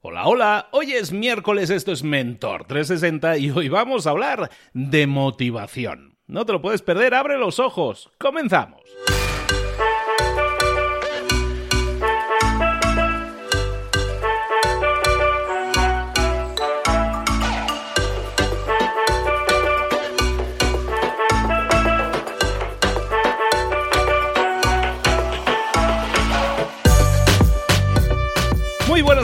Hola, hola, hoy es miércoles, esto es Mentor 360 y hoy vamos a hablar de motivación. No te lo puedes perder, abre los ojos, comenzamos.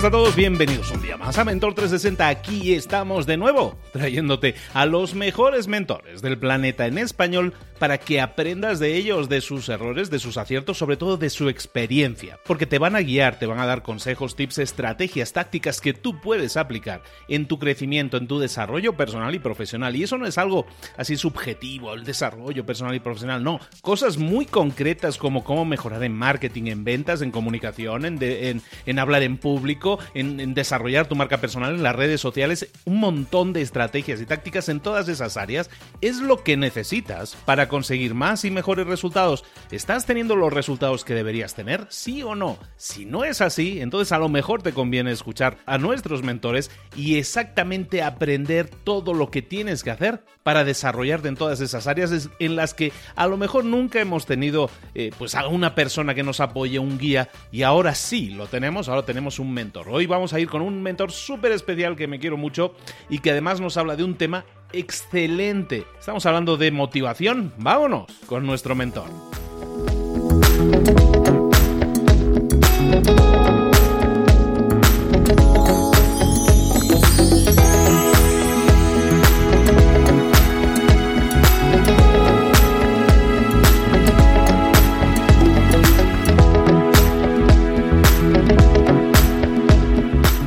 A todos, bienvenidos un día más a Mentor 360. Aquí estamos de nuevo, trayéndote a los mejores mentores del planeta en español para que aprendas de ellos, de sus errores, de sus aciertos, sobre todo de su experiencia. Porque te van a guiar, te van a dar consejos, tips, estrategias, tácticas que tú puedes aplicar en tu crecimiento, en tu desarrollo personal y profesional. Y eso no es algo así subjetivo, el desarrollo personal y profesional, no. Cosas muy concretas como cómo mejorar en marketing, en ventas, en comunicación, en, en, en hablar en público en, desarrollar tu marca personal en las redes sociales, un montón de estrategias y tácticas en todas esas áreas, es lo que necesitas para conseguir más y mejores resultados. ¿Estás teniendo los resultados que deberías tener? ¿Sí o no? Si no es así, entonces a lo mejor te conviene escuchar a nuestros mentores y exactamente aprender todo lo que tienes que hacer para desarrollarte en todas esas áreas en las que a lo mejor nunca hemos tenido eh, pues a una persona que nos apoye, un guía, y ahora sí lo tenemos, ahora tenemos un mentor. Hoy vamos a ir con un mentor súper especial que me quiero mucho y que además nos habla de un tema excelente. Estamos hablando de motivación. Vámonos con nuestro mentor.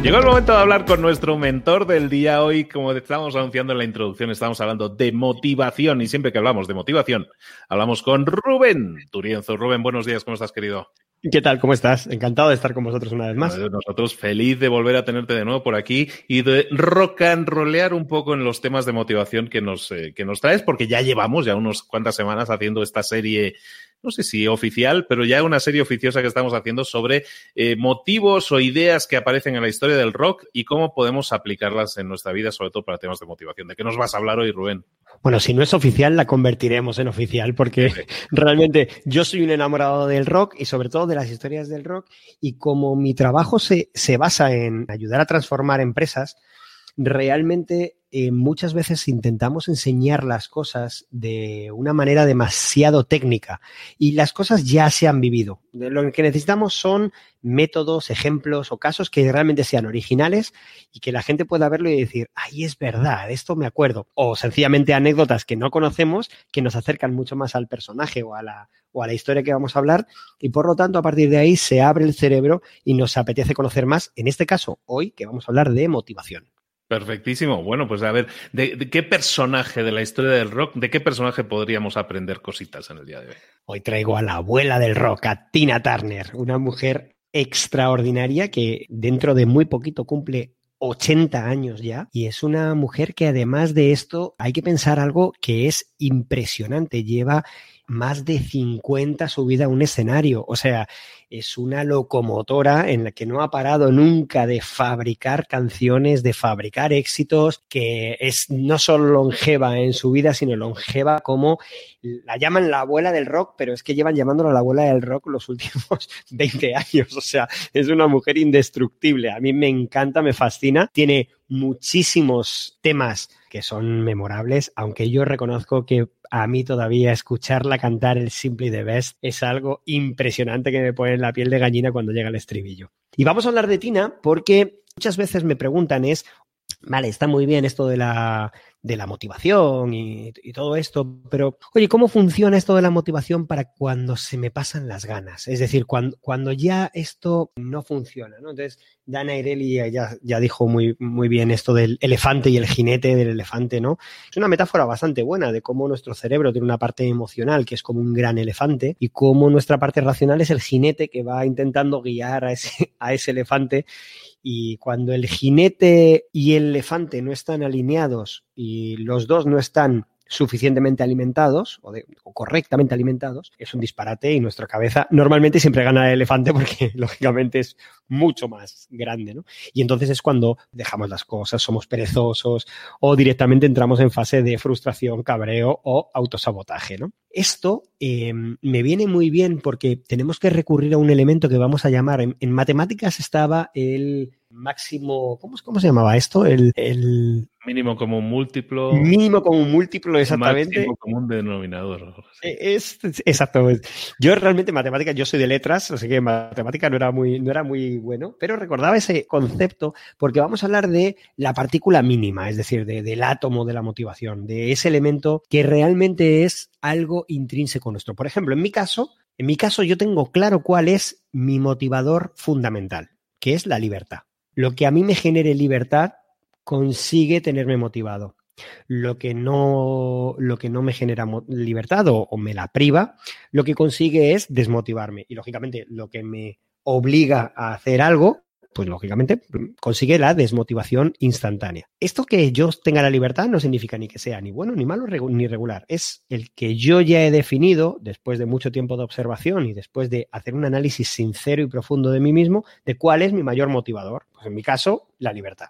Llegó el momento de hablar con nuestro mentor del día hoy. Como estábamos anunciando en la introducción, estamos hablando de motivación y siempre que hablamos de motivación, hablamos con Rubén Turienzo. Rubén, buenos días, ¿cómo estás, querido? ¿Qué tal? ¿Cómo estás? Encantado de estar con vosotros una vez más. Nosotros feliz de volver a tenerte de nuevo por aquí y de rock and rollear un poco en los temas de motivación que nos, eh, que nos traes, porque ya llevamos ya unas cuantas semanas haciendo esta serie no sé si oficial, pero ya una serie oficiosa que estamos haciendo sobre eh, motivos o ideas que aparecen en la historia del rock y cómo podemos aplicarlas en nuestra vida, sobre todo para temas de motivación. ¿De qué nos vas a hablar hoy, Rubén? Bueno, si no es oficial, la convertiremos en oficial, porque realmente yo soy un enamorado del rock y sobre todo de las historias del rock, y como mi trabajo se, se basa en ayudar a transformar empresas, realmente eh, muchas veces intentamos enseñar las cosas de una manera demasiado técnica y las cosas ya se han vivido. Lo que necesitamos son métodos, ejemplos o casos que realmente sean originales y que la gente pueda verlo y decir, ay, es verdad, esto me acuerdo. O sencillamente anécdotas que no conocemos que nos acercan mucho más al personaje o a la, o a la historia que vamos a hablar y por lo tanto a partir de ahí se abre el cerebro y nos apetece conocer más, en este caso hoy que vamos a hablar de motivación. Perfectísimo. Bueno, pues a ver, ¿de, qué personaje de la historia del rock, de qué personaje podríamos aprender cositas en el día de hoy? Hoy traigo a la abuela del rock, a Tina Turner, una mujer extraordinaria que dentro de muy poquito cumple 80 años ya y es una mujer que además de esto hay que pensar algo que es impresionante. Lleva más de 50 subidas a un escenario. O sea, es una locomotora en la que no ha parado nunca de fabricar canciones, de fabricar éxitos, que es no solo longeva en su vida, sino longeva como la llaman la abuela del rock, pero es que llevan llamándola la abuela del rock los últimos 20 años. O sea, es una mujer indestructible. A mí me encanta, me fascina. Tiene muchísimos temas que son memorables, aunque yo reconozco que a mí todavía escucharla cantar el Simply the Best es algo impresionante que me pone en la piel de gallina cuando llega el estribillo. Y vamos a hablar de Tina porque muchas veces me preguntan es, vale, está muy bien esto de la, de la motivación y, todo esto, pero oye, ¿cómo funciona esto de la motivación para cuando se me pasan las ganas? Es decir, cuando, cuando ya esto no funciona, ¿no? Entonces, Dana Ireli ya, ya dijo muy, muy bien esto del elefante y el jinete del elefante, ¿no? Es una metáfora bastante buena de cómo nuestro cerebro tiene una parte emocional que es como un gran elefante y cómo nuestra parte racional es el jinete que va intentando guiar a ese, a ese elefante y cuando el jinete y el elefante no están alineados y los dos no están suficientemente alimentados o, correctamente alimentados, es un disparate y nuestra cabeza normalmente siempre gana el elefante porque lógicamente es mucho más grande, ¿no? Y entonces es cuando dejamos las cosas, somos perezosos o directamente entramos en fase de frustración, cabreo o autosabotaje, ¿no? Esto eh, me viene muy bien porque tenemos que recurrir a un elemento que vamos a llamar, en, en matemáticas estaba el máximo, ¿cómo, cómo se llamaba esto? El, el, mínimo común múltiplo. Mínimo común múltiplo, exactamente. Máximo común denominador. Es, exacto. Yo realmente matemática, yo soy de letras, así que matemática no era muy, no era muy bueno, pero recordaba ese concepto porque vamos a hablar de la partícula mínima, es decir, de, del átomo de la motivación, de ese elemento que realmente es algo intrínseco nuestro. Por ejemplo, en mi caso, en mi caso yo tengo claro cuál es mi motivador fundamental, que es la libertad. Lo que a mí me genere libertad consigue tenerme motivado. Lo que no, lo que no me genera libertad o, o me la priva, lo que consigue es desmotivarme. Y lógicamente lo que me obliga a hacer algo pues lógicamente consigue la desmotivación instantánea. Esto que yo tenga la libertad no significa ni que sea ni bueno, ni malo, ni regular. Es el que yo ya he definido, después de mucho tiempo de observación y después de hacer un análisis sincero y profundo de mí mismo, de cuál es mi mayor motivador. Pues en mi caso, la libertad.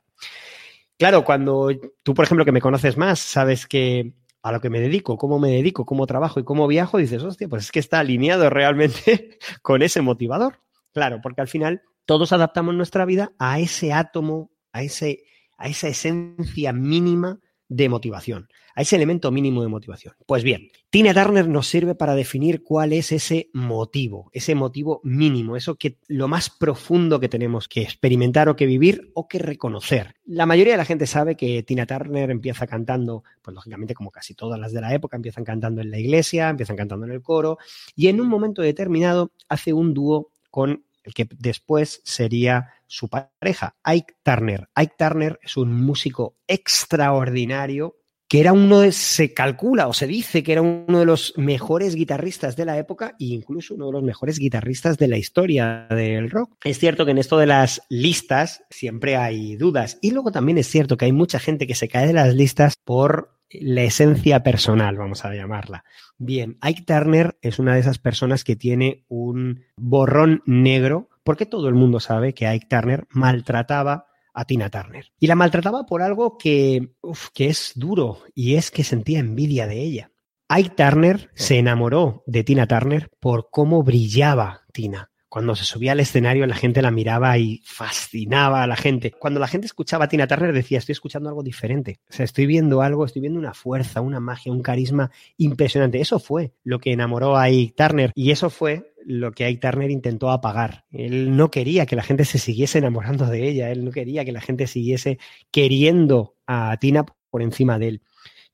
Claro, cuando tú, por ejemplo, que me conoces más, sabes que a lo que me dedico, cómo me dedico, cómo trabajo y cómo viajo, dices, hostia, pues es que está alineado realmente con ese motivador. Claro, porque al final todos adaptamos nuestra vida a ese átomo, a, ese, a esa esencia mínima de motivación, a ese elemento mínimo de motivación. Pues bien, Tina Turner nos sirve para definir cuál es ese motivo, ese motivo mínimo, eso que lo más profundo que tenemos que experimentar o que vivir o que reconocer. La mayoría de la gente sabe que Tina Turner empieza cantando, pues lógicamente como casi todas las de la época, empiezan cantando en la iglesia, empiezan cantando en el coro y en un momento determinado hace un dúo con el que después sería su pareja, Ike Turner. Ike Turner es un músico extraordinario que era uno de, se calcula o se dice que era uno de los mejores guitarristas de la época e incluso uno de los mejores guitarristas de la historia del rock. Es cierto que en esto de las listas siempre hay dudas y luego también es cierto que hay mucha gente que se cae de las listas por la esencia personal, vamos a llamarla. Bien, Ike Turner es una de esas personas que tiene un borrón negro porque todo el mundo sabe que Ike Turner maltrataba a Tina Turner. Y la maltrataba por algo que, uf, que es duro y es que sentía envidia de ella. Ike Turner se enamoró de Tina Turner por cómo brillaba Tina. Cuando se subía al escenario la gente la miraba y fascinaba a la gente. Cuando la gente escuchaba a Tina Turner decía, estoy escuchando algo diferente. O sea, estoy viendo algo, estoy viendo una fuerza, una magia, un carisma impresionante. Eso fue lo que enamoró a Ike Turner y eso fue lo que Ike Turner intentó apagar. Él no quería que la gente se siguiese enamorando de ella, él no quería que la gente siguiese queriendo a Tina por encima de él.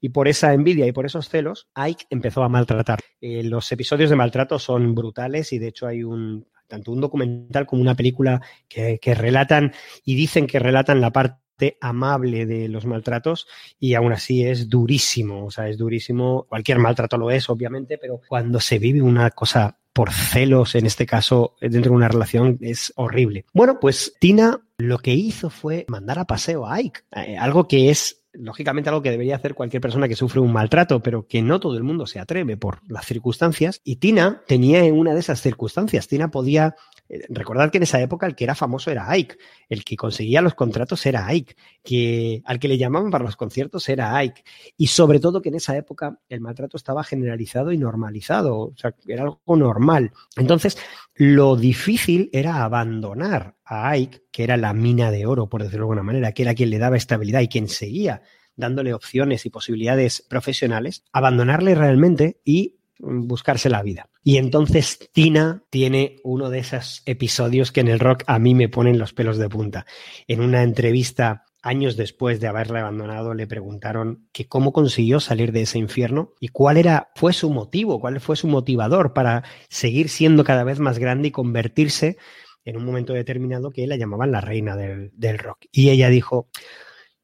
Y por esa envidia y por esos celos, Ike empezó a maltratar. Eh, los episodios de maltrato son brutales y de hecho hay un, tanto un documental como una película que, relatan y dicen que relatan la parte amable de los maltratos y aún así es durísimo, o sea, es durísimo, cualquier maltrato lo es, obviamente, pero cuando se vive una cosa por celos, en este caso, dentro de una relación, es horrible. Bueno, pues Tina lo que hizo fue mandar a paseo a Ike, eh, algo que es lógicamente algo que debería hacer cualquier persona que sufre un maltrato, pero que no todo el mundo se atreve por las circunstancias. Y Tina tenía una de esas circunstancias. Tina podía eh, recordad que en esa época el que era famoso era Ike, el que conseguía los contratos era Ike, que al que le llamaban para los conciertos era Ike, y sobre todo que en esa época el maltrato estaba generalizado y normalizado, o sea, era algo normal. Entonces, lo difícil era abandonar a Ike, que era la mina de oro, por decirlo de alguna manera, que era quien le daba estabilidad y quien seguía dándole opciones y posibilidades profesionales, abandonarle realmente y buscarse la vida. Y entonces Tina tiene uno de esos episodios que en el rock a mí me ponen los pelos de punta. En una entrevista años después de haberla abandonado le preguntaron que cómo consiguió salir de ese infierno y cuál era fue su motivo, cuál fue su motivador para seguir siendo cada vez más grande y convertirse en un momento determinado que la llamaban la reina del, del rock. Y ella dijo,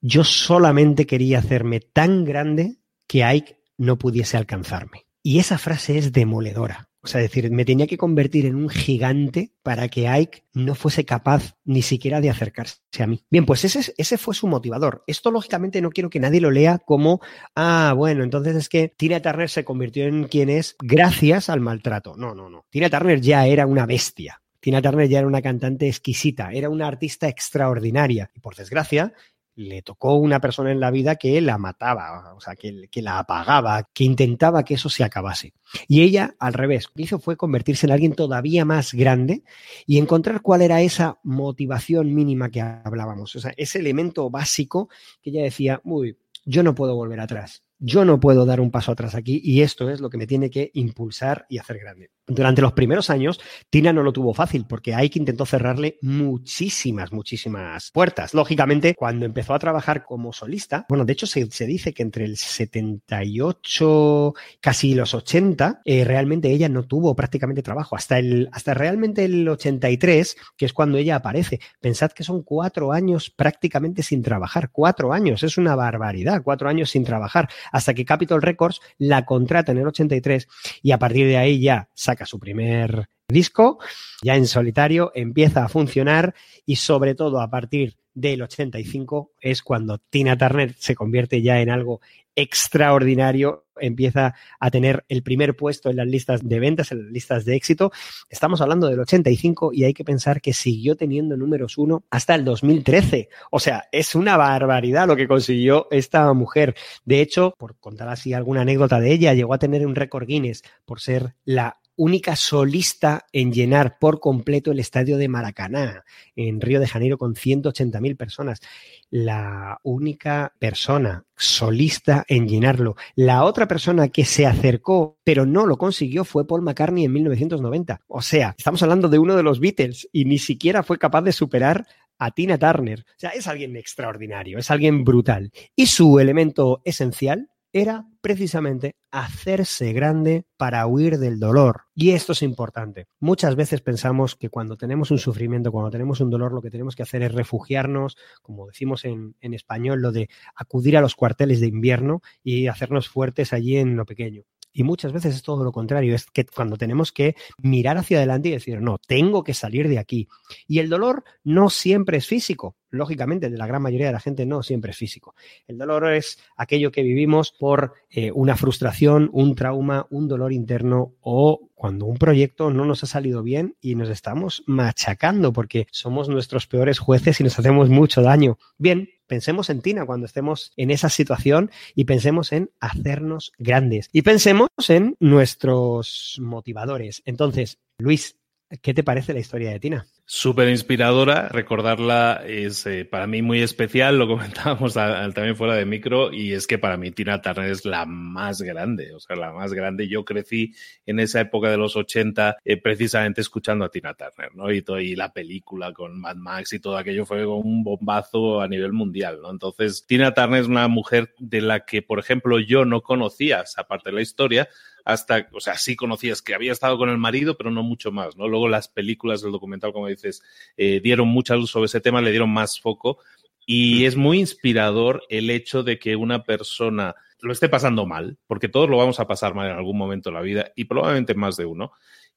yo solamente quería hacerme tan grande que Ike no pudiese alcanzarme. Y esa frase es demoledora. O sea, decir, me tenía que convertir en un gigante para que Ike no fuese capaz ni siquiera de acercarse a mí. Bien, pues ese, ese fue su motivador. Esto, lógicamente, no quiero que nadie lo lea como, ah, bueno, entonces es que Tina Turner se convirtió en quien es gracias al maltrato. No, no, no. Tina Turner ya era una bestia. Tina Turner ya era una cantante exquisita, era una artista extraordinaria. Y por desgracia, le tocó una persona en la vida que la mataba, o sea, que, que, la apagaba, que intentaba que eso se acabase. Y ella, al revés, lo que hizo fue convertirse en alguien todavía más grande y encontrar cuál era esa motivación mínima que hablábamos, o sea, ese elemento básico que ella decía, uy, yo no puedo volver atrás yo no puedo dar un paso atrás aquí y esto es lo que me tiene que impulsar y hacer grande. Durante los primeros años, Tina no lo tuvo fácil porque Ike intentó cerrarle muchísimas, muchísimas puertas. Lógicamente, cuando empezó a trabajar como solista, bueno, de hecho se, dice que entre el 78, casi los 80, eh, realmente ella no tuvo prácticamente trabajo. Hasta, el, hasta realmente el 83, que es cuando ella aparece. Pensad que son cuatro años prácticamente sin trabajar. Cuatro años, es una barbaridad. Cuatro años sin trabajar hasta que Capitol Records la contrata en el 83 y a partir de ahí ya saca su primer disco, ya en solitario, empieza a funcionar y sobre todo a partir del 85 es cuando Tina Turner se convierte ya en algo extraordinario, empieza a tener el primer puesto en las listas de ventas, en las listas de éxito. Estamos hablando del 85 y hay que pensar que siguió teniendo números uno hasta el 2013. O sea, es una barbaridad lo que consiguió esta mujer. De hecho, por contar así alguna anécdota de ella, llegó a tener un récord Guinness por ser la única solista en llenar por completo el estadio de Maracaná, en Río de Janeiro, con 180.000 personas. La única persona solista en llenarlo. La otra persona que se acercó, pero no lo consiguió, fue Paul McCartney en 1990. O sea, estamos hablando de uno de los Beatles y ni siquiera fue capaz de superar a Tina Turner. O sea, es alguien extraordinario, es alguien brutal. Y su elemento esencial era precisamente hacerse grande para huir del dolor. Y esto es importante. Muchas veces pensamos que cuando tenemos un sufrimiento, cuando tenemos un dolor, lo que tenemos que hacer es refugiarnos, como decimos en, en español, lo de acudir a los cuarteles de invierno y hacernos fuertes allí en lo pequeño. Y muchas veces es todo lo contrario, es que cuando tenemos que mirar hacia adelante y decir, no, tengo que salir de aquí. Y el dolor no siempre es físico, lógicamente, de la gran mayoría de la gente no siempre es físico. El dolor es aquello que vivimos por eh, una frustración, un trauma, un dolor interno o cuando un proyecto no nos ha salido bien y nos estamos machacando porque somos nuestros peores jueces y nos hacemos mucho daño. Bien, pensemos en Tina cuando estemos en esa situación y pensemos en hacernos grandes y pensemos en nuestros motivadores. Entonces, Luis, ¿qué te parece la historia de Tina? Súper inspiradora, recordarla es eh, para mí muy especial, lo comentábamos también fuera de micro, y es que para mí Tina Turner es la más grande, o sea, la más grande. Yo crecí en esa época de los 80 eh, precisamente escuchando a Tina Turner, ¿no? Y, y la película con Mad Max y todo aquello fue un bombazo a nivel mundial. Entonces, Tina Turner es una mujer de la que, por ejemplo, yo no conocía, aparte de la historia, hasta, o sea, sí conocías que había estado con el marido, pero no mucho más, ¿no? Luego las películas del documental, como dices, eh, dieron mucha luz sobre ese tema, le dieron más foco y es muy inspirador el hecho de que una persona lo esté pasando mal, porque todos lo vamos a pasar mal en algún momento de la vida y probablemente más de uno.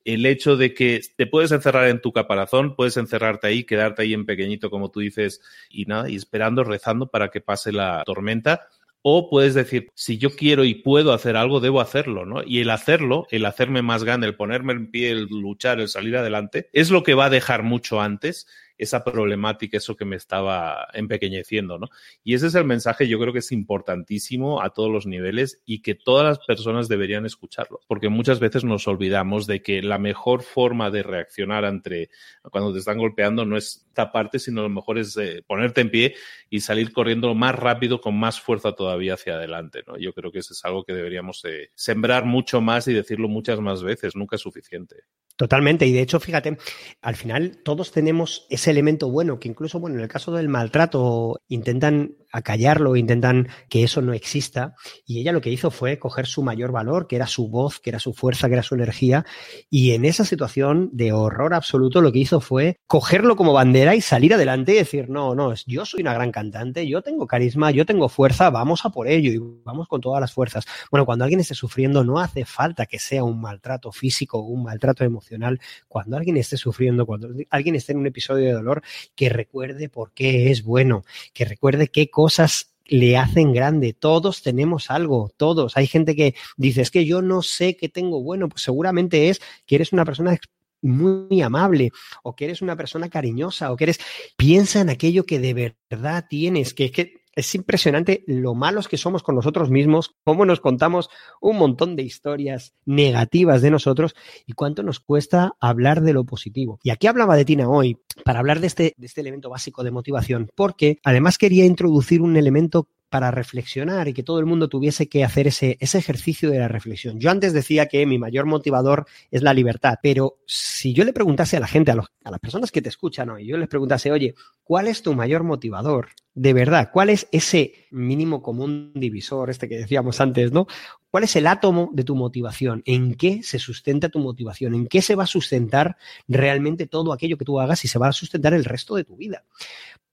El hecho de que te puedes encerrar en tu caparazón, puedes encerrarte ahí, quedarte ahí en pequeñito, como tú dices, y nada, y esperando, rezando para que pase la tormenta o puedes decir, si yo quiero y puedo hacer algo, debo hacerlo, ¿no? Y el hacerlo, el hacerme más grande, el ponerme en pie, el luchar, el salir adelante, es lo que va a dejar mucho antes esa problemática, eso que me estaba empequeñeciendo, ¿no? Y ese es el mensaje, yo creo que es importantísimo a todos los niveles y que todas las personas deberían escucharlo, porque muchas veces nos olvidamos de que la mejor forma de reaccionar ante cuando te están golpeando no es taparte, sino lo mejor es eh, ponerte en pie y salir corriendo más rápido, con más fuerza todavía hacia adelante, ¿no? Yo creo que eso es algo que deberíamos eh, sembrar mucho más y decirlo muchas más veces, nunca es suficiente. Totalmente, y de hecho, fíjate, al final todos tenemos ese elemento bueno, que incluso, bueno, en el caso del maltrato intentan acallarlo, intentan que eso no exista. Y ella lo que hizo fue coger su mayor valor, que era su voz, que era su fuerza, que era su energía. Y en esa situación de horror absoluto, lo que hizo fue cogerlo como bandera y salir adelante y decir, no, no, yo soy una gran cantante, yo tengo carisma, yo tengo fuerza, vamos a por ello y vamos con todas las fuerzas. Bueno, cuando alguien esté sufriendo, no hace falta que sea un maltrato físico o un maltrato emocional. Cuando alguien esté sufriendo, cuando alguien esté en un episodio de dolor, que recuerde por qué es bueno, que recuerde qué cosas le hacen grande. Todos tenemos algo, todos. Hay gente que dice, es que yo no sé qué tengo bueno, pues seguramente es que eres una persona muy amable o que eres una persona cariñosa o que eres piensa en aquello que de verdad tienes, que es que es impresionante lo malos que somos con nosotros mismos, cómo nos contamos un montón de historias negativas de nosotros y cuánto nos cuesta hablar de lo positivo. Y aquí hablaba de Tina hoy para hablar de este, de este elemento básico de motivación, porque además quería introducir un elemento para reflexionar y que todo el mundo tuviese que hacer ese, ese ejercicio de la reflexión. Yo antes decía que mi mayor motivador es la libertad, pero si yo le preguntase a la gente, a, a las personas que te escuchan hoy, yo les preguntase, oye, ¿cuál es tu mayor motivador? De verdad, ¿cuál es ese mínimo común divisor, este que decíamos antes, ¿no? ¿Cuál es el átomo de tu motivación? ¿En qué se sustenta tu motivación? ¿En qué se va a sustentar realmente todo aquello que tú hagas y se va a sustentar el resto de tu vida?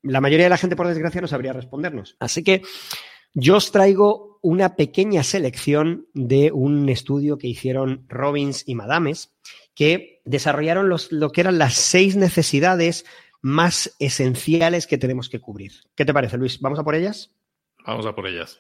La mayoría de la gente, por desgracia, no sabría respondernos. Así que yo os traigo una pequeña selección de un estudio que hicieron Robbins y Madames, que desarrollaron lo que eran las seis necesidades más esenciales que tenemos que cubrir. ¿Qué te parece, Luis? ¿Vamos a por ellas? Vamos a por ellas.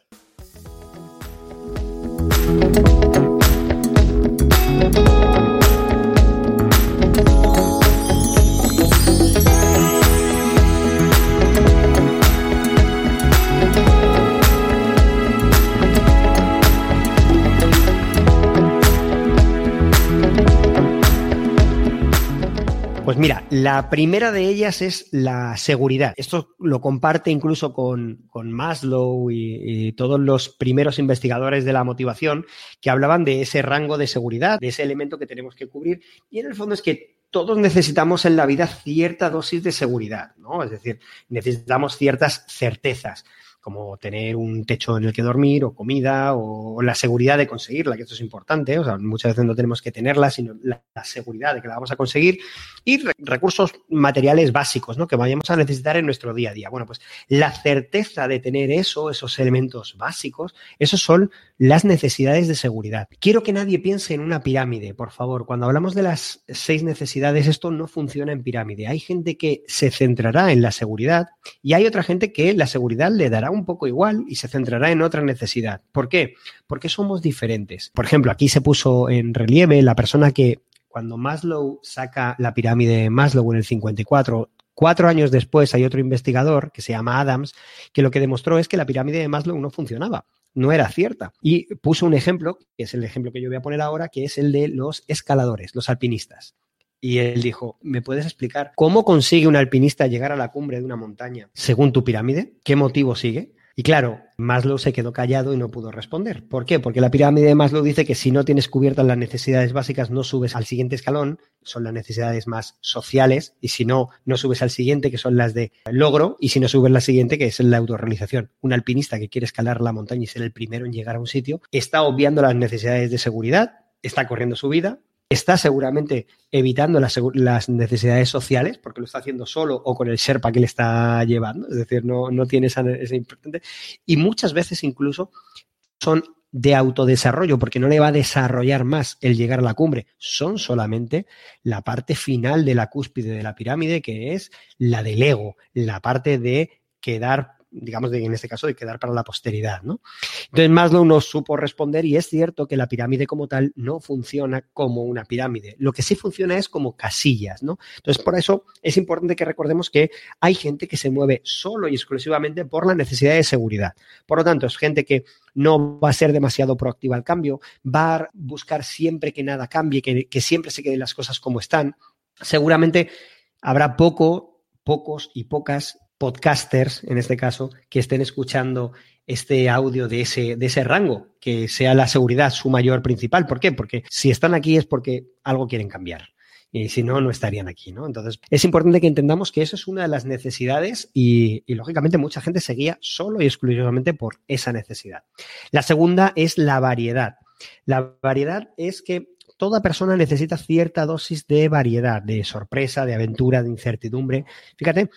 Pues mira, la primera de ellas es la seguridad. Esto lo comparte incluso con, Maslow y, y, todos los primeros investigadores de la motivación que hablaban de ese rango de seguridad, de ese elemento que tenemos que cubrir. Y en el fondo es que todos necesitamos en la vida cierta dosis de seguridad, ¿no? Es decir, necesitamos ciertas certezas como tener un techo en el que dormir o comida o la seguridad de conseguirla, que esto es importante, o sea, muchas veces no tenemos que tenerla, sino la, seguridad de que la vamos a conseguir y recursos materiales básicos, ¿no? Que vayamos a necesitar en nuestro día a día. Bueno, pues la certeza de tener eso, esos elementos básicos, esos son las necesidades de seguridad. Quiero que nadie piense en una pirámide, por favor. Cuando hablamos de las seis necesidades, esto no funciona en pirámide. Hay gente que se centrará en la seguridad y hay otra gente que la seguridad le dará un poco igual y se centrará en otra necesidad. ¿Por qué? Porque somos diferentes. Por ejemplo, aquí se puso en relieve la persona que cuando Maslow saca la pirámide de Maslow en el 54, cuatro años después hay otro investigador que se llama Adams que lo que demostró es que la pirámide de Maslow no funcionaba no era cierta. Y puso un ejemplo, que es el ejemplo que yo voy a poner ahora, que es el de los escaladores, los alpinistas. Y él dijo, ¿me puedes explicar cómo consigue un alpinista llegar a la cumbre de una montaña según tu pirámide? ¿Qué motivo sigue? Y claro, Maslow se quedó callado y no pudo responder. ¿Por qué? Porque la pirámide de Maslow dice que si no tienes cubiertas las necesidades básicas, no subes al siguiente escalón, son las necesidades más sociales, y si no, no subes al siguiente, que son las de logro, y si no subes la siguiente, que es la autorrealización. Un alpinista que quiere escalar la montaña y ser el primero en llegar a un sitio, está obviando las necesidades de seguridad, está corriendo su vida, está seguramente evitando las, necesidades sociales, porque lo está haciendo solo o con el Sherpa que le está llevando, es decir, no, tiene esa, esa importante, y muchas veces incluso son de autodesarrollo, porque no le va a desarrollar más el llegar a la cumbre, son solamente la parte final de la cúspide de la pirámide, que es la del ego, la parte de quedar digamos, de, en este caso, de quedar para la posteridad, ¿no? Entonces Maslow no supo responder y es cierto que la pirámide como tal no funciona como una pirámide. Lo que sí funciona es como casillas, ¿no? Entonces, por eso es importante que recordemos que hay gente que se mueve solo y exclusivamente por la necesidad de seguridad. Por lo tanto, es gente que no va a ser demasiado proactiva al cambio, va a buscar siempre que nada cambie, que, que siempre se queden las cosas como están. Seguramente habrá poco, pocos y pocas podcasters, en este caso, que estén escuchando este audio de ese, de ese rango, que sea la seguridad su mayor principal. ¿Por qué? Porque si están aquí es porque algo quieren cambiar. Y si no, no estarían aquí, ¿no? Entonces, es importante que entendamos que eso es una de las necesidades y, y lógicamente mucha gente seguía solo y exclusivamente por esa necesidad. La segunda es la variedad. La variedad es que toda persona necesita cierta dosis de variedad, de sorpresa, de aventura, de incertidumbre. Fíjate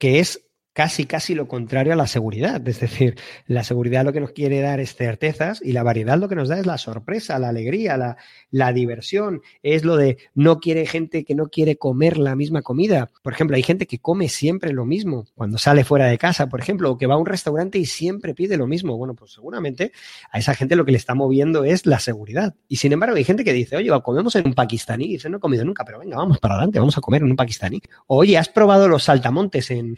que es casi, casi lo contrario a la seguridad. Es decir, la seguridad lo que nos quiere dar es certezas y la variedad lo que nos da es la sorpresa, la alegría, la, la diversión. Es lo de no quiere gente que no quiere comer la misma comida. Por ejemplo, hay gente que come siempre lo mismo cuando sale fuera de casa, por ejemplo, o que va a un restaurante y siempre pide lo mismo. Bueno, pues seguramente a esa gente lo que le está moviendo es la seguridad. Y sin embargo, hay gente que dice, oye, comemos en un pakistaní. Y dice, no he comido nunca, pero venga, vamos para adelante, vamos a comer en un pakistaní. oye, ¿has probado los saltamontes en,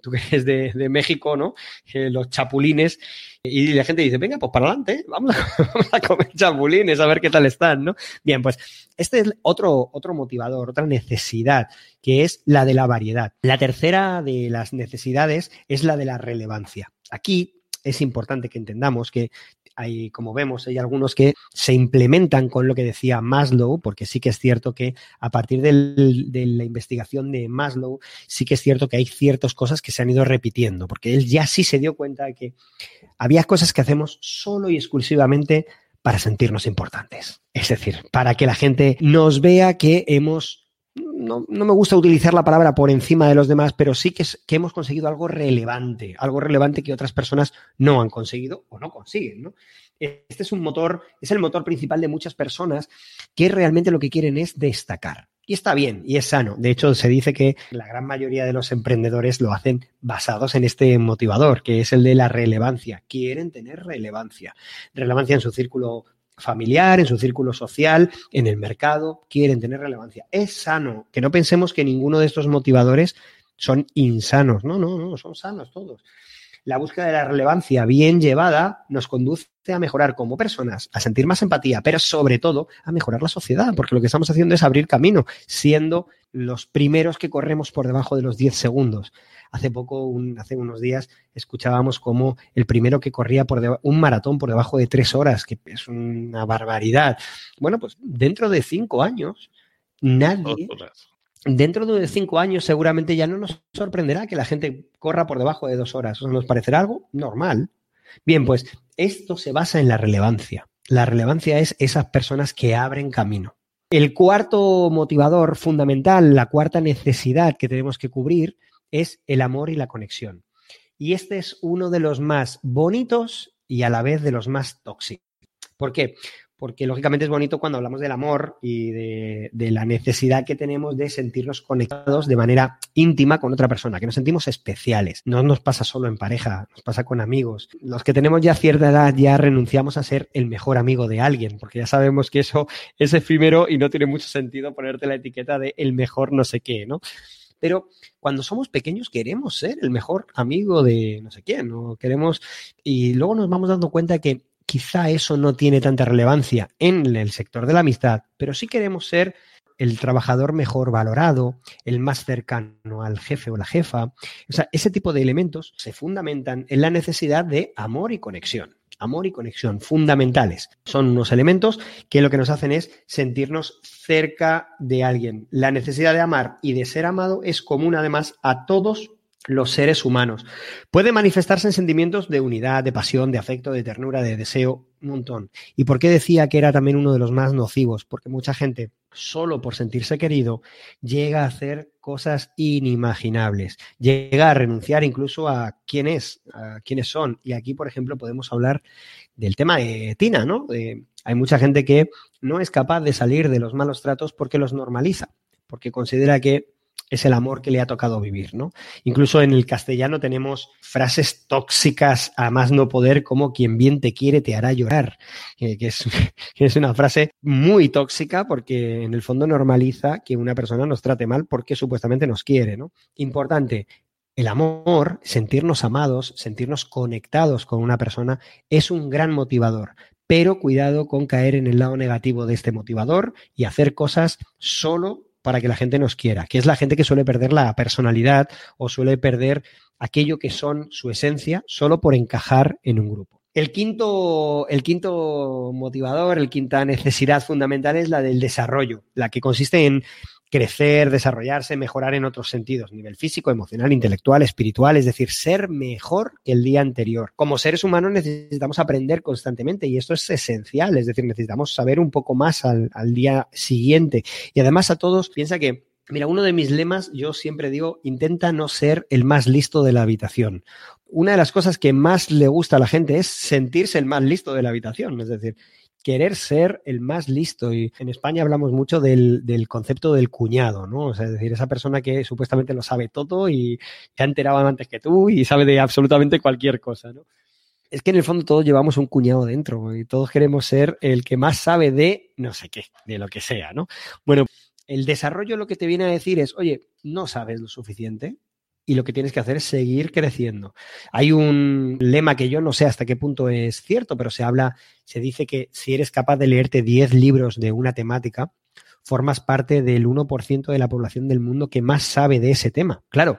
tú que eres de, de México, ¿no? Eh, los chapulines. Y la gente dice, venga, pues para adelante, vamos a, vamos a, comer chapulines, a ver qué tal están, ¿no? Bien, pues este es otro, otro motivador, otra necesidad, que es la de la variedad. La tercera de las necesidades es la de la relevancia. Aquí es importante que entendamos que hay, como vemos, hay algunos que se implementan con lo que decía Maslow, porque sí que es cierto que a partir de la investigación de Maslow, sí que es cierto que hay ciertas cosas que se han ido repitiendo, porque él ya sí se dio cuenta de que había cosas que hacemos solo y exclusivamente para sentirnos importantes. Es decir, para que la gente nos vea que hemos no, no, me gusta utilizar la palabra por encima de los demás, pero sí que, hemos conseguido algo relevante, algo relevante que otras personas no han conseguido o no consiguen. Este es un motor, es el motor principal de muchas personas que realmente lo que quieren es destacar. Y está bien, y es sano. De hecho, se dice que la gran mayoría de los emprendedores lo hacen basados en este motivador, que es el de la relevancia. Quieren tener relevancia. Relevancia en su círculo familiar, en su círculo social, en el mercado, quieren tener relevancia. Es sano, que no pensemos que ninguno de estos motivadores son insanos. No, no, no, son sanos todos. La búsqueda de la relevancia bien llevada nos conduce a mejorar como personas, a sentir más empatía, pero sobre todo a mejorar la sociedad, porque lo que estamos haciendo es abrir camino, siendo los primeros que corremos por debajo de los 10 segundos. Hace poco, un, hace unos días, escuchábamos como el primero que corría por un maratón por debajo de tres horas, que es una barbaridad. Bueno, pues dentro de cinco años, nadie, dentro de cinco años seguramente ya no nos sorprenderá que la gente corra por debajo de dos horas. nos parecerá algo normal. Bien, pues esto se basa en la relevancia. La relevancia es esas personas que abren camino. El cuarto motivador fundamental, la cuarta necesidad que tenemos que cubrir es el amor y la conexión. Y este es uno de los más bonitos y a la vez de los más tóxicos. ¿Por qué? Porque lógicamente es bonito cuando hablamos del amor y de, la necesidad que tenemos de sentirnos conectados de manera íntima con otra persona, que nos sentimos especiales. No nos pasa solo en pareja, nos pasa con amigos. Los que tenemos ya cierta edad ya renunciamos a ser el mejor amigo de alguien, porque ya sabemos que eso es efímero y no tiene mucho sentido ponerte la etiqueta de el mejor no sé qué, ¿no? Pero cuando somos pequeños queremos ser el mejor amigo de no sé quién, ¿no? Queremos, y luego nos vamos dando cuenta que quizá eso no tiene tanta relevancia en el sector de la amistad, pero sí queremos ser el trabajador mejor valorado, el más cercano al jefe o la jefa. O sea, ese tipo de elementos se fundamentan en la necesidad de amor y conexión amor y conexión, fundamentales. Son unos elementos que lo que nos hacen es sentirnos cerca de alguien. La necesidad de amar y de ser amado es común además a todos los seres humanos. Puede manifestarse en sentimientos de unidad, de pasión, de afecto, de ternura, de deseo, un montón. ¿Y por qué decía que era también uno de los más nocivos? Porque mucha gente, solo por sentirse querido, llega a hacer cosas inimaginables, llega a renunciar incluso a quién es, a quiénes son. Y aquí, por ejemplo, podemos hablar del tema de Tina, ¿no? De, hay mucha gente que no es capaz de salir de los malos tratos porque los normaliza, porque considera que es el amor que le ha tocado vivir, ¿no? Incluso en el castellano tenemos frases tóxicas a más no poder como quien bien te quiere te hará llorar, que, es, que es una frase muy tóxica porque en el fondo normaliza que una persona nos trate mal porque supuestamente nos quiere, ¿no? Importante, el amor, sentirnos amados, sentirnos conectados con una persona, es un gran motivador. Pero cuidado con caer en el lado negativo de este motivador y hacer cosas solo para que la gente nos quiera, que es la gente que suele perder la personalidad o suele perder aquello que son su esencia solo por encajar en un grupo. El quinto, el quinto motivador, el quinta necesidad fundamental es la del desarrollo, la que consiste en crecer, desarrollarse, mejorar en otros sentidos, nivel físico, emocional, intelectual, espiritual, es decir, ser mejor que el día anterior. Como seres humanos necesitamos aprender constantemente y esto es esencial, es decir, necesitamos saber un poco más al, al día siguiente. Y además a todos, piensa que Mira, uno de mis lemas, yo siempre digo, intenta no ser el más listo de la habitación. Una de las cosas que más le gusta a la gente es sentirse el más listo de la habitación. Es decir, querer ser el más listo. Y en España hablamos mucho del, concepto del cuñado, ¿no? O sea, es decir, esa persona que supuestamente lo sabe todo y te ha enterado antes que tú y sabe de absolutamente cualquier cosa, ¿no? Es que en el fondo todos llevamos un cuñado dentro y todos queremos ser el que más sabe de no sé qué, de lo que sea, ¿no? Bueno, el desarrollo lo que te viene a decir es, oye, no sabes lo suficiente, y lo que tienes que hacer es seguir creciendo. Hay un lema que yo no sé hasta qué punto es cierto, pero se habla, se dice que si eres capaz de leerte 10 libros de una temática, formas parte del 1% de la población del mundo que más sabe de ese tema. Claro,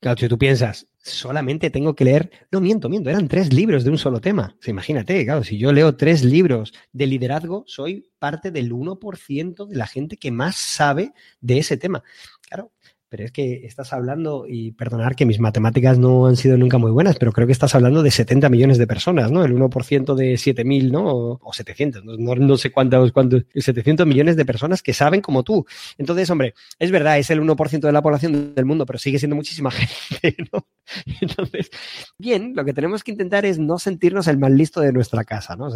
claro, si tú piensas, solamente tengo que leer, no miento, miento, eran tres libros de un solo tema. imagínate, claro, si yo leo tres libros de liderazgo, soy parte del 1% de la gente que más sabe de ese tema. Claro, pero es que estás hablando, y perdonar que mis matemáticas no han sido nunca muy buenas, pero creo que estás hablando de 70 millones de personas, ¿no? El 1% de 7.000, ¿no? O, 700, no, no, sé cuántos, cuántos, 700 millones de personas que saben como tú. Entonces, hombre, es verdad, es el 1% de la población del mundo, pero sigue siendo muchísima gente, ¿no? Entonces, bien, lo que tenemos que intentar es no sentirnos el más listo de nuestra casa, ¿no?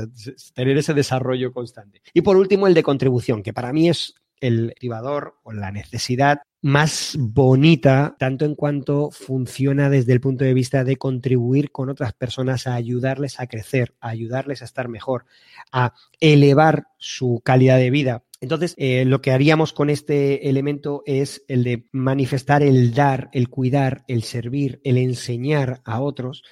tener ese desarrollo constante. Y por último, el de contribución, que para mí es el motivador o la necesidad más bonita, tanto en cuanto funciona desde el punto de vista de contribuir con otras personas a ayudarles a crecer, a ayudarles a estar mejor, a elevar su calidad de vida. Entonces, eh, lo que haríamos con este elemento es el de manifestar el dar, el cuidar, el servir, el enseñar a otros.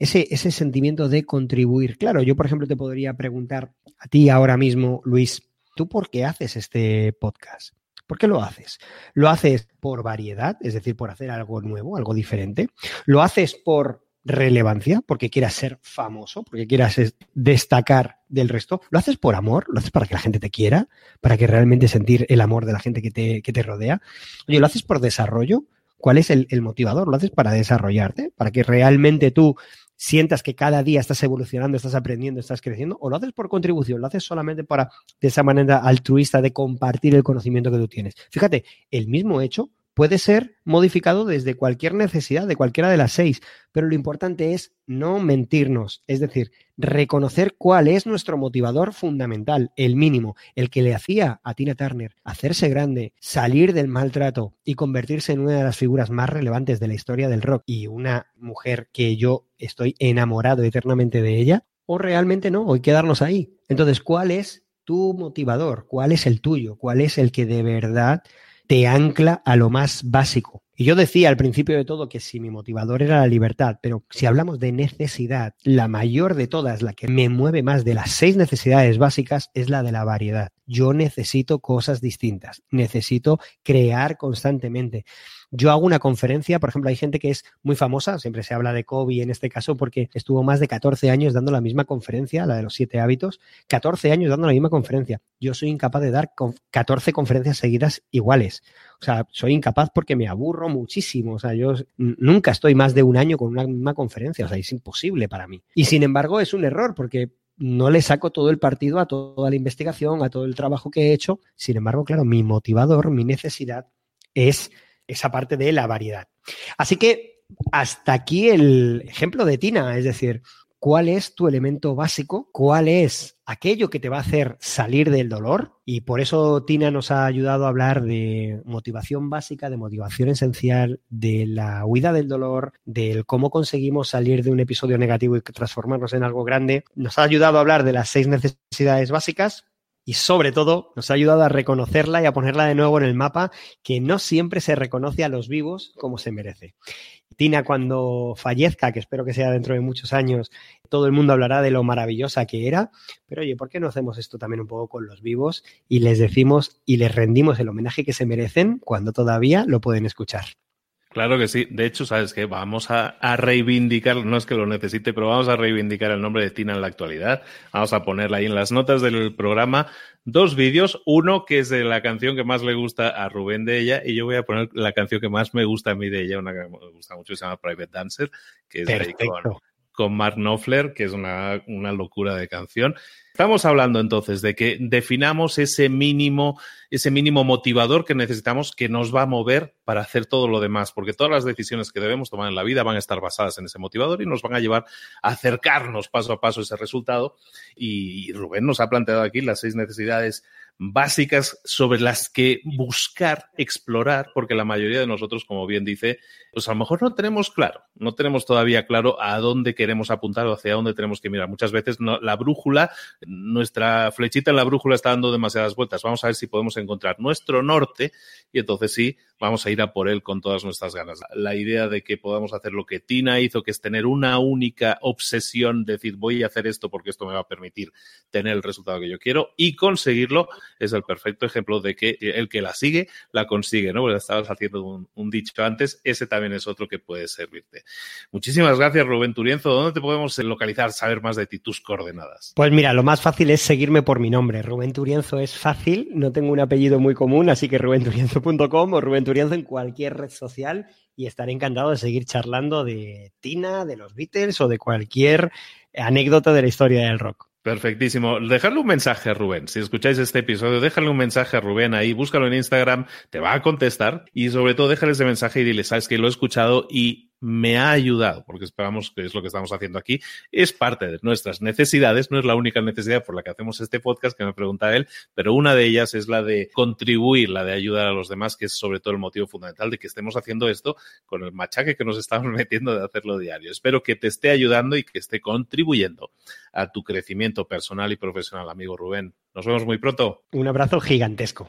Ese, ese sentimiento de contribuir. Claro, yo, por ejemplo, te podría preguntar a ti ahora mismo, Luis, ¿tú por qué haces este podcast? ¿Por qué lo haces? ¿Lo haces por variedad, es decir, por hacer algo nuevo, algo diferente? ¿Lo haces por relevancia, porque quieras ser famoso, porque quieras destacar del resto? ¿Lo haces por amor? ¿Lo haces para que la gente te quiera? ¿Para que realmente sentir el amor de la gente que te, que te rodea? Oye, ¿lo haces por desarrollo? ¿Cuál es el, el motivador? ¿Lo haces para desarrollarte? ¿Para que realmente tú sientas que cada día estás evolucionando, estás aprendiendo, estás creciendo, o lo haces por contribución, lo haces solamente para, de esa manera altruista de compartir el conocimiento que tú tienes. Fíjate, el mismo hecho puede ser modificado desde cualquier necesidad, de cualquiera de las seis, pero lo importante es no mentirnos, es decir, reconocer cuál es nuestro motivador fundamental, el mínimo, el que le hacía a Tina Turner hacerse grande, salir del maltrato y convertirse en una de las figuras más relevantes de la historia del rock y una mujer que yo estoy enamorado eternamente de ella, o realmente no, que quedarnos ahí. Entonces, ¿cuál es tu motivador? ¿Cuál es el tuyo? ¿Cuál es el que de verdad te ancla a lo más básico. Y yo decía al principio de todo que si mi motivador era la libertad, pero si hablamos de necesidad, la mayor de todas, la que me mueve más de las seis necesidades básicas, es la de la variedad. Yo necesito cosas distintas, necesito crear constantemente. Yo hago una conferencia, por ejemplo, hay gente que es muy famosa, siempre se habla de Kobe en este caso porque estuvo más de 14 años dando la misma conferencia, la de los siete hábitos, 14 años dando la misma conferencia. Yo soy incapaz de dar 14 conferencias seguidas iguales. O sea, soy incapaz porque me aburro muchísimo. O sea, yo nunca estoy más de un año con una misma conferencia. O sea, es imposible para mí. Y sin embargo, es un error porque no le saco todo el partido a toda la investigación, a todo el trabajo que he hecho. Sin embargo, claro, mi motivador, mi necesidad es esa parte de la variedad. Así que hasta aquí el ejemplo de Tina, es decir, cuál es tu elemento básico, cuál es aquello que te va a hacer salir del dolor. Y por eso Tina nos ha ayudado a hablar de motivación básica, de motivación esencial, de la huida del dolor, del cómo conseguimos salir de un episodio negativo y transformarnos en algo grande. Nos ha ayudado a hablar de las seis necesidades básicas, y sobre todo nos ha ayudado a reconocerla y a ponerla de nuevo en el mapa, que no siempre se reconoce a los vivos como se merece. Tina, cuando fallezca, que espero que sea dentro de muchos años, todo el mundo hablará de lo maravillosa que era, pero oye, ¿por qué no hacemos esto también un poco con los vivos y les decimos y les rendimos el homenaje que se merecen cuando todavía lo pueden escuchar? Claro que sí. De hecho, ¿sabes qué? Vamos a, reivindicar, no es que lo necesite, pero vamos a reivindicar el nombre de Tina en la actualidad. Vamos a ponerla ahí en las notas del programa dos vídeos. Uno que es de la canción que más le gusta a Rubén de ella y yo voy a poner la canción que más me gusta a mí de ella, una que me gusta mucho, se llama Private Dancer, que es de con, con Mark Knopfler, que es una, una locura de canción. Estamos hablando entonces de que definamos ese mínimo, ese mínimo motivador que necesitamos que nos va a mover para hacer todo lo demás, porque todas las decisiones que debemos tomar en la vida van a estar basadas en ese motivador y nos van a llevar a acercarnos paso a paso a ese resultado. Y Rubén nos ha planteado aquí las seis necesidades básicas sobre las que buscar explorar, porque la mayoría de nosotros, como bien dice, pues a lo mejor no tenemos claro, no tenemos todavía claro a dónde queremos apuntar o hacia dónde tenemos que mirar. Muchas veces no, la brújula, nuestra flechita en la brújula está dando demasiadas vueltas. Vamos a ver si podemos encontrar nuestro norte y entonces sí, vamos a ir a por él con todas nuestras ganas. La idea de que podamos hacer lo que Tina hizo, que es tener una única obsesión, decir voy a hacer esto porque esto me va a permitir tener el resultado que yo quiero y conseguirlo, es el perfecto ejemplo de que el que la sigue, la consigue, ¿no? Porque estabas haciendo un, un dicho antes, ese también es otro que puede servirte. Muchísimas gracias, Rubén Turienzo. ¿Dónde te podemos localizar, saber más de ti, tus coordenadas? Pues mira, lo más fácil es seguirme por mi nombre. Rubén Turienzo es fácil, no tengo un apellido muy común, así que rubenturienzo.com o Rubén Turienzo en cualquier red social y estaré encantado de seguir charlando de Tina, de los Beatles o de cualquier anécdota de la historia del rock. Perfectísimo. Dejadle un mensaje a Rubén. Si escucháis este episodio, déjale un mensaje a Rubén ahí, búscalo en Instagram, te va a contestar y sobre todo déjale ese mensaje y dile, sabes que lo he escuchado y me ha ayudado, porque esperamos que es lo que estamos haciendo aquí, es parte de nuestras necesidades, no es la única necesidad por la que hacemos este podcast, que me pregunta él, pero una de ellas es la de contribuir, la de ayudar a los demás, que es sobre todo el motivo fundamental de que estemos haciendo esto con el machaque que nos estamos metiendo de hacerlo diario. Espero que te esté ayudando y que esté contribuyendo a tu crecimiento personal y profesional, amigo Rubén. Nos vemos muy pronto. Un abrazo gigantesco.